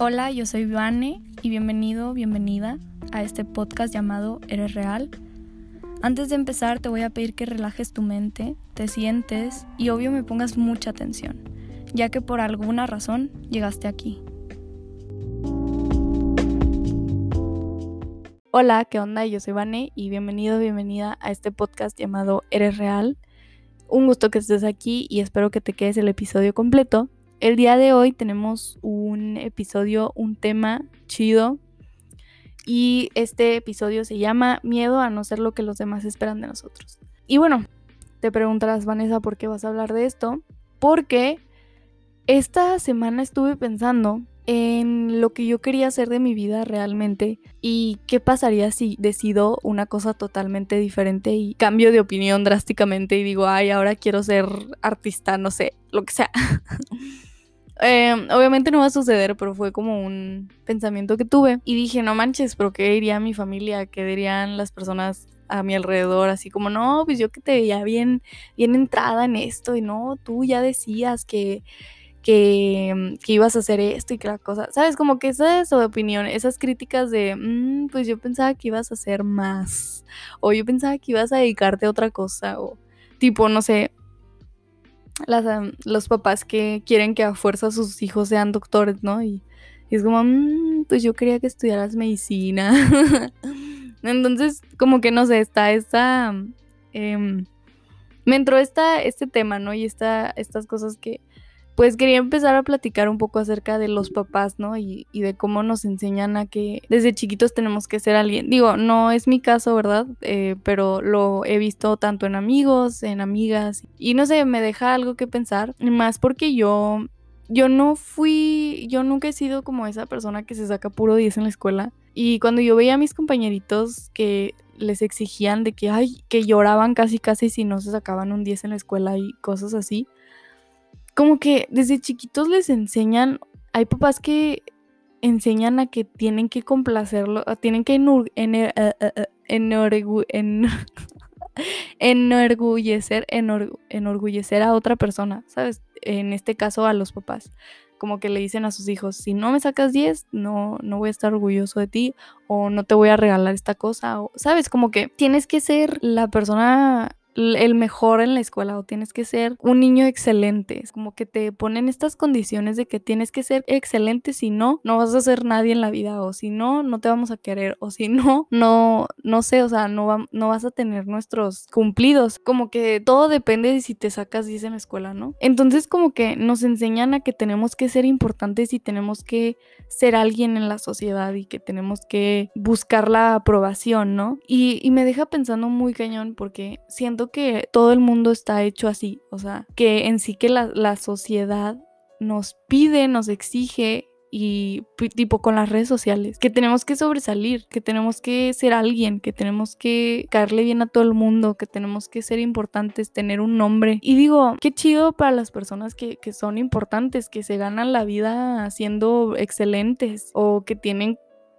Hola, yo soy Vane y bienvenido, bienvenida a este podcast llamado Eres Real. Antes de empezar te voy a pedir que relajes tu mente, te sientes y obvio me pongas mucha atención, ya que por alguna razón llegaste aquí. Hola, ¿qué onda? Yo soy Vane y bienvenido, bienvenida a este podcast llamado Eres Real. Un gusto que estés aquí y espero que te quedes el episodio completo el día de hoy tenemos un episodio, un tema chido. Y este episodio se llama Miedo a no ser lo que los demás esperan de nosotros. Y bueno, te preguntarás, Vanessa, ¿por qué vas a hablar de esto? Porque esta semana estuve pensando en lo que yo quería hacer de mi vida realmente y qué pasaría si decido una cosa totalmente diferente y cambio de opinión drásticamente y digo, ay, ahora quiero ser artista, no sé, lo que sea. Em, obviamente no va a suceder, pero fue como un pensamiento que tuve. Y dije, no manches, pero ¿qué diría mi familia? ¿Qué dirían las personas a mi alrededor? Así como, no, pues yo que te veía bien, bien entrada en esto. Y no, tú ya decías que, que, que ibas a hacer esto y que la cosa. ¿Sabes? Como que esa es su opinión, esas críticas de, mm, pues yo pensaba que ibas a hacer más. O yo pensaba que ibas a dedicarte a otra cosa. O tipo, no sé, los papás que quieren que a fuerza sus hijos sean doctores, ¿no? Y, es como, mm, pues yo quería que estudiaras medicina. Entonces, como que no sé, está esta... Em, me entró esta, este tema, ¿no? Y esta, estas cosas que, pues quería empezar a platicar un poco acerca de los papás, ¿no? Y, de cómo nos enseñan a que desde chiquitos tenemos que ser alguien. Digo, no es mi caso, ¿verdad? Eh, pero lo he visto tanto en amigos, en amigas. Y no sé, me deja algo que pensar. Más porque yo, yo no fui, yo nunca he sido como esa persona que se saca puro 10 en la escuela. Y cuando yo veía a mis compañeritos que les exigían de que, ay, que lloraban casi casi si no se sacaban un 10 en la escuela y cosas así como que desde chiquitos les enseñan, hay papás que enseñan a que tienen que complacerlo, tienen que eh, eh, eh, enorgullecer, enorgullecer a otra persona, ¿sabes? En este caso a los papás. Como que le dicen a sus hijos, si no me sacas 10, no, no voy a estar orgulloso de ti o no te voy a regalar esta cosa. O, ¿Sabes? Como que tienes que ser la persona el mejor en la escuela o tienes que ser un niño excelente. Como que te ponen estas condiciones de que tienes que ser excelente, si no, no vas a ser nadie en la vida o si no, no te vamos a querer o si no, no, no sé, o sea, no, no vas a tener nuestros cumplidos. Como que todo depende de si te sacas 10 en la escuela, ¿no? Entonces como que nos enseñan a que tenemos que ser importantes y tenemos que ser alguien en la sociedad y que tenemos que buscar la aprobación, ¿no? Y, y me deja pensando muy cañón porque siento que todo el mundo está hecho así, o sea, que en sí que la, la sociedad nos pide, nos exige y tipo con las redes sociales, que tenemos que sobresalir, que tenemos que ser alguien, que tenemos que caerle bien a todo el mundo, que tenemos que ser importantes, tener un nombre. Y digo, qué chido para las personas que, que son importantes, que se ganan la vida siendo excelentes o que tienen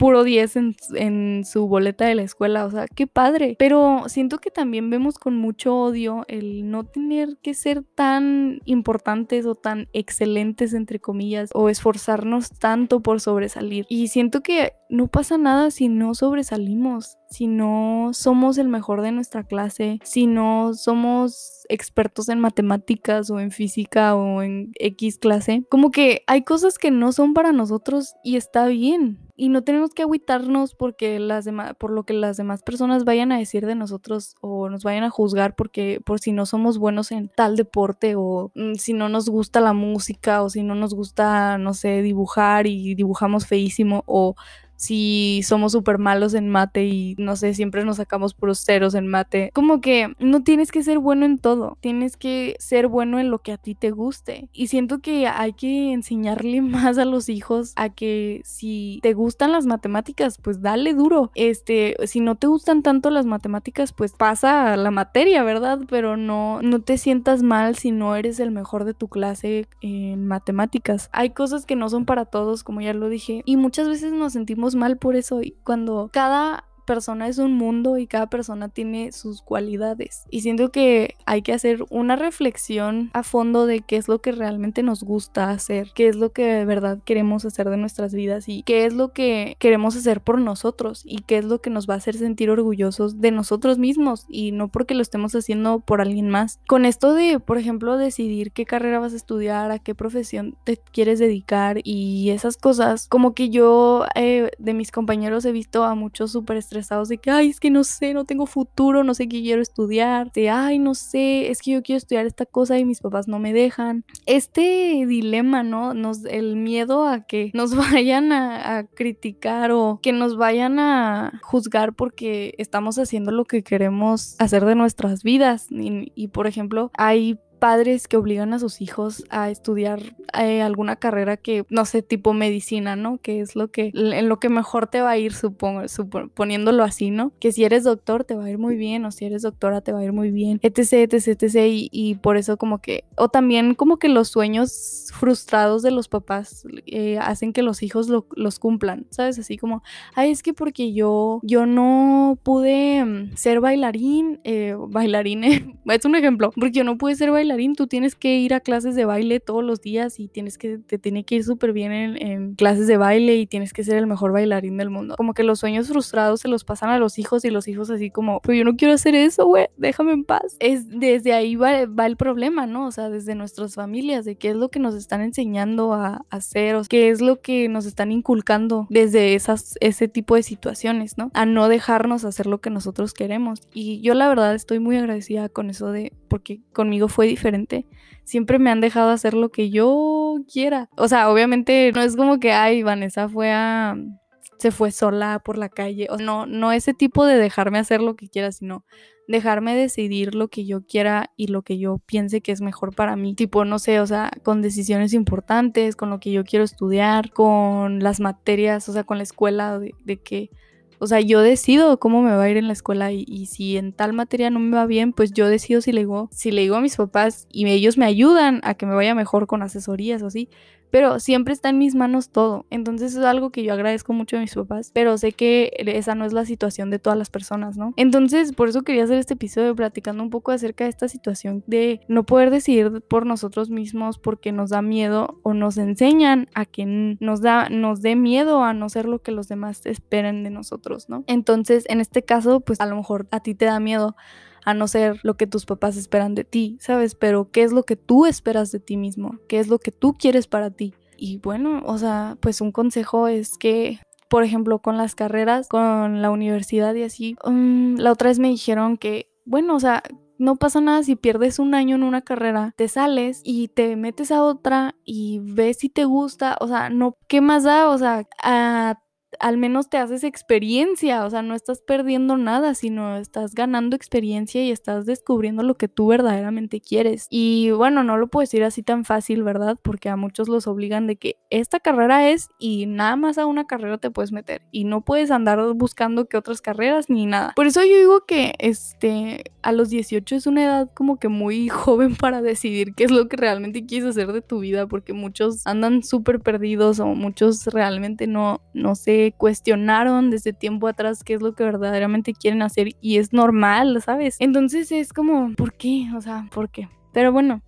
puro 10 en, su boleta de la escuela, o sea, qué padre. Pero siento que también vemos con mucho odio el no tener que ser tan importantes o tan excelentes, entre comillas, o esforzarnos tanto por sobresalir. Y siento que no pasa nada si no sobresalimos, si no somos el mejor de nuestra clase, si no somos expertos en matemáticas o en física o en X clase. Como que hay cosas que no son para nosotros y está bien y no tenemos que agüitarnos porque las por lo que las demás personas vayan a decir de nosotros o nos vayan a juzgar porque por si no somos buenos en tal deporte o mm, si no nos gusta la música o si no nos gusta, no sé, dibujar y dibujamos feísimo o si somos súper malos en mate y no sé, siempre nos sacamos puros ceros en mate. Como que no tienes que ser bueno en todo, tienes que ser bueno en lo que a ti te guste. Y siento que hay que enseñarle más a los hijos a que si te gustan las matemáticas, pues dale duro. Este, si no te gustan tanto las matemáticas, pues pasa a la materia, ¿verdad? Pero no, no te sientas mal si no eres el mejor de tu clase en matemáticas. Hay cosas que no son para todos, como ya lo dije, y muchas veces nos sentimos mal por eso y cuando cada persona es un mundo y cada persona tiene sus cualidades. Y siento que hay que hacer una reflexión a fondo de qué es lo que realmente nos gusta hacer, qué es lo que de verdad queremos hacer de nuestras vidas y qué es lo que queremos hacer por nosotros y qué es lo que nos va a hacer sentir orgullosos de nosotros mismos y no porque lo estemos haciendo por alguien más. Con esto de, por ejemplo, decidir qué carrera vas a estudiar, a qué profesión te quieres dedicar y esas cosas, como que yo eh, de mis compañeros he visto a muchos súper estresados de que, ay, es que no sé, no tengo futuro, no sé qué quiero estudiar, de, ay, no sé, es que yo quiero estudiar esta cosa y mis papás no me dejan. Este dilema, ¿no? Nos, el miedo a que nos vayan a, criticar o que nos vayan a juzgar porque estamos haciendo lo que queremos hacer de nuestras vidas. Y por ejemplo, hay padres que obligan a sus hijos a estudiar eh, alguna carrera que, no sé, tipo medicina, ¿no? Que es lo que, lo que mejor te va a ir, supongo, poniéndolo así, ¿no? Que si eres doctor te va a ir muy bien, o si eres doctora te va a ir muy bien, etc, etc, etc. Y, por eso como que, o también como que los sueños frustrados de los papás eh, hacen que los hijos los cumplan, ¿sabes? Así como, ay, es que porque yo, yo no pude mm, ser bailarín, eh, bailarín, es un ejemplo, porque yo no pude ser bailarín tú tienes que ir a clases de baile todos los días y tienes que, te tiene que ir súper bien en, clases de baile y tienes que ser el mejor bailarín del mundo. Como que los sueños frustrados se los pasan a los hijos y los hijos así como, pero yo no quiero hacer eso, güey, déjame en paz. Es desde ahí va, el problema, ¿no? O sea, desde nuestras familias, de qué es lo que nos están enseñando a, hacer, o qué es lo que nos están inculcando desde esas, ese tipo de situaciones, ¿no? A no dejarnos hacer lo que nosotros queremos. Y yo la verdad estoy muy agradecida con eso de, porque conmigo fue diferente, siempre me han dejado hacer lo que yo quiera. O sea, obviamente no es como que, ay, Vanessa fue a se fue sola por la calle. O no, no ese tipo de dejarme hacer lo que quiera, sino dejarme decidir lo que yo quiera y lo que yo piense que es mejor para mí. Tipo, no sé, o sea, con decisiones importantes, con lo que yo quiero estudiar, con las materias, o sea, con la escuela, de, de que o sea, yo decido cómo me va a ir en la escuela y, si en tal materia no me va bien, pues yo decido si le digo, si le digo a mis papás y ellos me ayudan a que me vaya mejor con asesorías o así, pero siempre está en mis manos todo. Entonces es algo que yo agradezco mucho a mis papás, pero sé que esa no es la situación de todas las personas, ¿no? Entonces, por eso quería hacer este episodio platicando un poco acerca de esta situación de no poder decidir por nosotros mismos porque nos da miedo o nos enseñan a que nos da nos dé miedo a no ser lo que los demás esperen de nosotros, ¿no? Entonces, en este caso, pues a lo mejor a ti te da miedo a no ser lo que tus papás esperan de ti, ¿sabes? Pero ¿qué es lo que tú esperas de ti mismo? ¿Qué es lo que tú quieres para ti? Y bueno, o sea, pues un consejo es que por ejemplo, con las carreras, con la universidad y así, um, la otra vez me dijeron que, bueno, o sea, no pasa nada si pierdes un año en una carrera, te sales y te metes a otra y ves si te gusta, o sea, no, ¿qué más da? O sea, a al menos te haces experiencia, o sea, no estás perdiendo nada, sino estás ganando experiencia y estás descubriendo lo que tú verdaderamente quieres. Y bueno, no lo puedo decir así tan fácil, ¿verdad? Porque a muchos los obligan de que esta carrera es y nada más a una carrera te puedes meter y no puedes andar buscando que otras carreras ni nada. Por eso yo digo que este a los 18 es una edad como que muy joven para decidir qué es lo que realmente quieres hacer de tu vida, porque muchos andan súper perdidos o muchos realmente no no sé cuestionaron desde tiempo atrás qué es lo que verdaderamente quieren hacer y es normal, ¿sabes? Entonces es como, ¿por qué? O sea, ¿por qué? Pero bueno,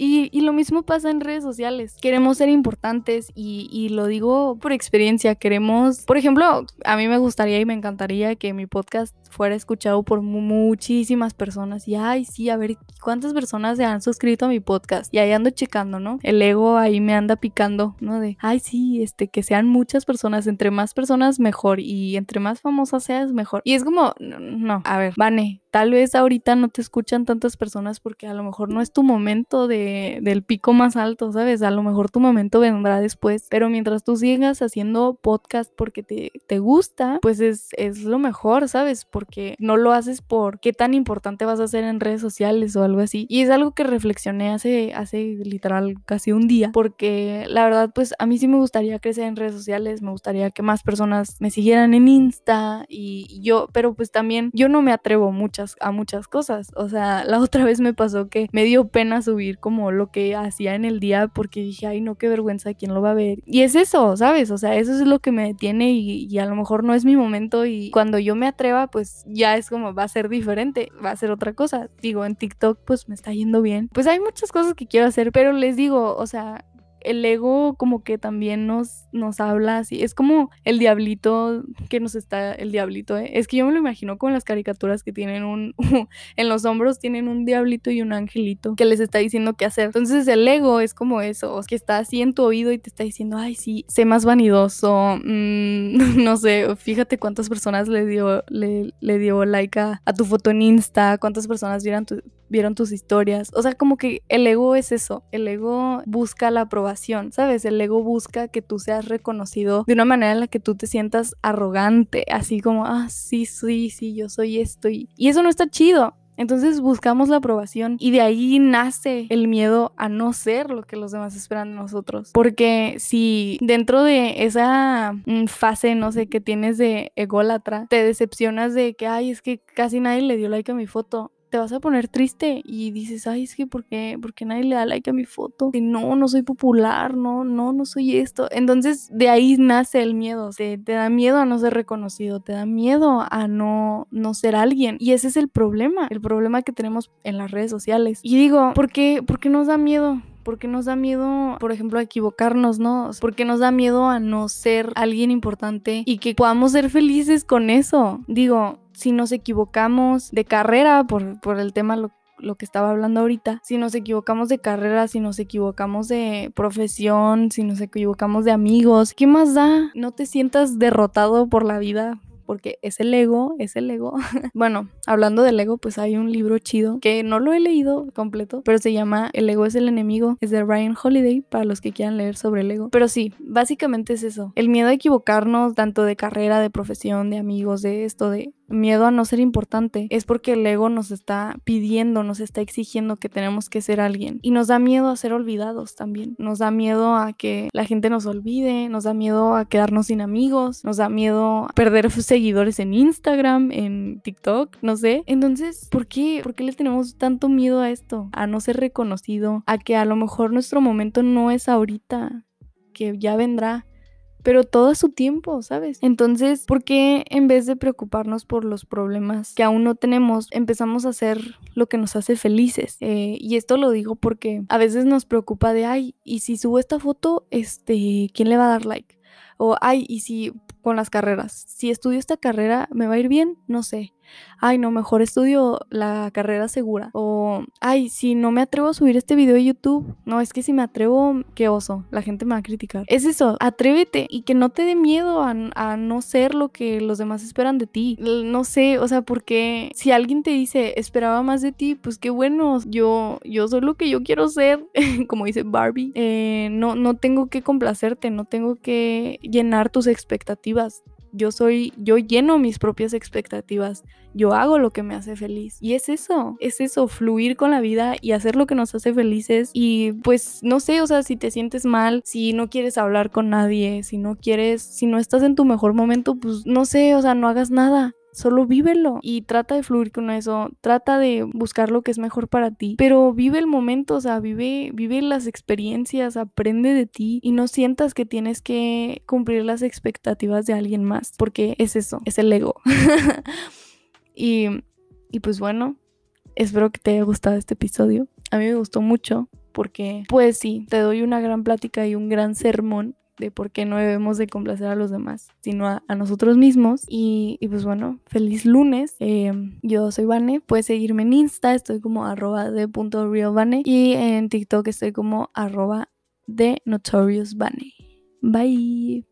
y, lo mismo pasa en redes sociales. Queremos ser importantes y, y, lo digo por experiencia. Queremos, por ejemplo, a mí me gustaría y me encantaría que mi podcast fuera escuchado por muchísimas personas. Y ay, sí, a ver cuántas personas se han suscrito a mi podcast. Y ahí ando checando, ¿no? El ego ahí me anda picando, ¿no? De, ay, sí, este, que sean muchas personas. Entre más personas, mejor. Y entre más famosas seas, mejor. Y es como, no, a ver, Vane, tal vez ahorita no te escuchan tantas personas porque a lo mejor no es tu momento de, del pico más alto, ¿sabes? A lo mejor tu momento vendrá después, pero mientras tú sigas haciendo podcast porque te, te gusta, pues es, es lo mejor, ¿sabes? Porque no lo haces por qué tan importante vas a ser en redes sociales o algo así. Y es algo que reflexioné hace, hace literal casi un día, porque la verdad, pues a mí sí me gustaría crecer en redes sociales, me gustaría que más personas me siguieran en Insta y yo, pero pues también yo no me atrevo muchas, a muchas cosas. O sea, la otra vez me pasó que me dio pena subir como lo que hacía en el día porque dije, ay, no, qué vergüenza, ¿quién lo va a ver? Y es eso, ¿sabes? O sea, eso es lo que me detiene y, y a lo mejor no es mi momento y cuando yo me atreva, pues ya es como va a ser diferente, va a ser otra cosa. Digo, en TikTok pues me está yendo bien. Pues hay muchas cosas que quiero hacer, pero les digo, o sea, el ego como que también nos, nos habla así. Es como el diablito que nos está, el diablito, ¿eh? Es que yo me lo imagino con las caricaturas que tienen un, en los hombros tienen un diablito y un angelito que les está diciendo qué hacer. Entonces el ego es como eso, que está así en tu oído y te está diciendo, ay, sí, sé más vanidoso, mm, no sé, fíjate cuántas personas le dio, le, dio like a, tu foto en Insta, cuántas personas vieron, vieron tus historias. O sea, como que el ego es eso, el ego busca la aprobación ¿sabes? El ego busca que tú seas reconocido de una manera en la que tú te sientas arrogante, así como, ah, sí, sí, sí, yo soy esto. Y, y eso no está chido. Entonces buscamos la aprobación y de ahí nace el miedo a no ser lo que los demás esperan de nosotros. Porque si dentro de esa mm, fase, no sé, que tienes de ególatra, te decepcionas de que, ay, es que casi nadie le dio like a mi foto, te vas a poner triste y dices, ay, es que ¿por qué, nadie le da like a mi foto? Y no, no soy popular, no, no, no soy esto. Entonces de ahí nace el miedo, te, da miedo a no ser reconocido, te da miedo a no, no ser alguien. Y ese es el problema, el problema que tenemos en las redes sociales. Y digo, ¿por qué, por qué nos da miedo? ¿Por qué nos da miedo, por ejemplo, a equivocarnos, no? ¿Por qué nos da miedo a no ser alguien importante y que podamos ser felices con eso? Digo, si nos equivocamos de carrera, por, por el tema lo, lo que estaba hablando ahorita, si nos equivocamos de carrera, si nos equivocamos de profesión, si nos equivocamos de amigos, ¿qué más da? No te sientas derrotado por la vida porque es el ego, es el ego. bueno, hablando del ego, pues hay un libro chido que no lo he leído completo, pero se llama El ego es el enemigo, es de Ryan Holiday para los que quieran leer sobre el ego. Pero sí, básicamente es eso, el miedo a equivocarnos tanto de carrera, de profesión, de amigos, de esto, de miedo a no ser importante, es porque el ego nos está pidiendo, nos está exigiendo que tenemos que ser alguien. Y nos da miedo a ser olvidados también. Nos da miedo a que la gente nos olvide, nos da miedo a quedarnos sin amigos, nos da miedo a perder seguidores en Instagram, en TikTok, no sé. Entonces, ¿por qué? ¿Por qué le tenemos tanto miedo a esto? A no ser reconocido, a que a lo mejor nuestro momento no es ahorita, que ya vendrá pero todo a su tiempo, ¿sabes? Entonces, ¿por qué en vez de preocuparnos por los problemas que aún no tenemos, empezamos a hacer lo que nos hace felices? Eh, y esto lo digo porque a veces nos preocupa de, ay, y si subo esta foto, este, ¿quién le va a dar like? O, ay, y si con las carreras, si estudio esta carrera, ¿me va a ir bien? No sé ay, no, mejor estudio la carrera segura. O, ay, si no me atrevo a subir este video a YouTube, no, es que si me atrevo, qué oso, la gente me va a criticar. Es eso, atrévete y que no te dé miedo a, no ser lo que los demás esperan de ti. No sé, o sea, porque si alguien te dice, esperaba más de ti, pues qué bueno, yo, yo soy lo que yo quiero ser, como dice Barbie. Eh, no, no tengo que complacerte, no tengo que llenar tus expectativas yo soy, yo lleno mis propias expectativas, yo hago lo que me hace feliz. Y es eso, es eso, fluir con la vida y hacer lo que nos hace felices. Y pues no sé, o sea, si te sientes mal, si no quieres hablar con nadie, si no quieres, si no estás en tu mejor momento, pues no sé, o sea, no hagas nada solo vívelo y trata de fluir con eso, trata de buscar lo que es mejor para ti, pero vive el momento, o sea, vive, vive las experiencias, aprende de ti y no sientas que tienes que cumplir las expectativas de alguien más, porque es eso, es el ego. y, y pues bueno, espero que te haya gustado este episodio. A mí me gustó mucho porque, pues sí, te doy una gran plática y un gran sermón de por qué no debemos de complacer a los demás, sino a, nosotros mismos. Y, pues bueno, feliz lunes. Eh, yo soy Vane, puedes seguirme en Insta, estoy como arroba de punto realvane y en TikTok estoy como arroba de notorious Bye.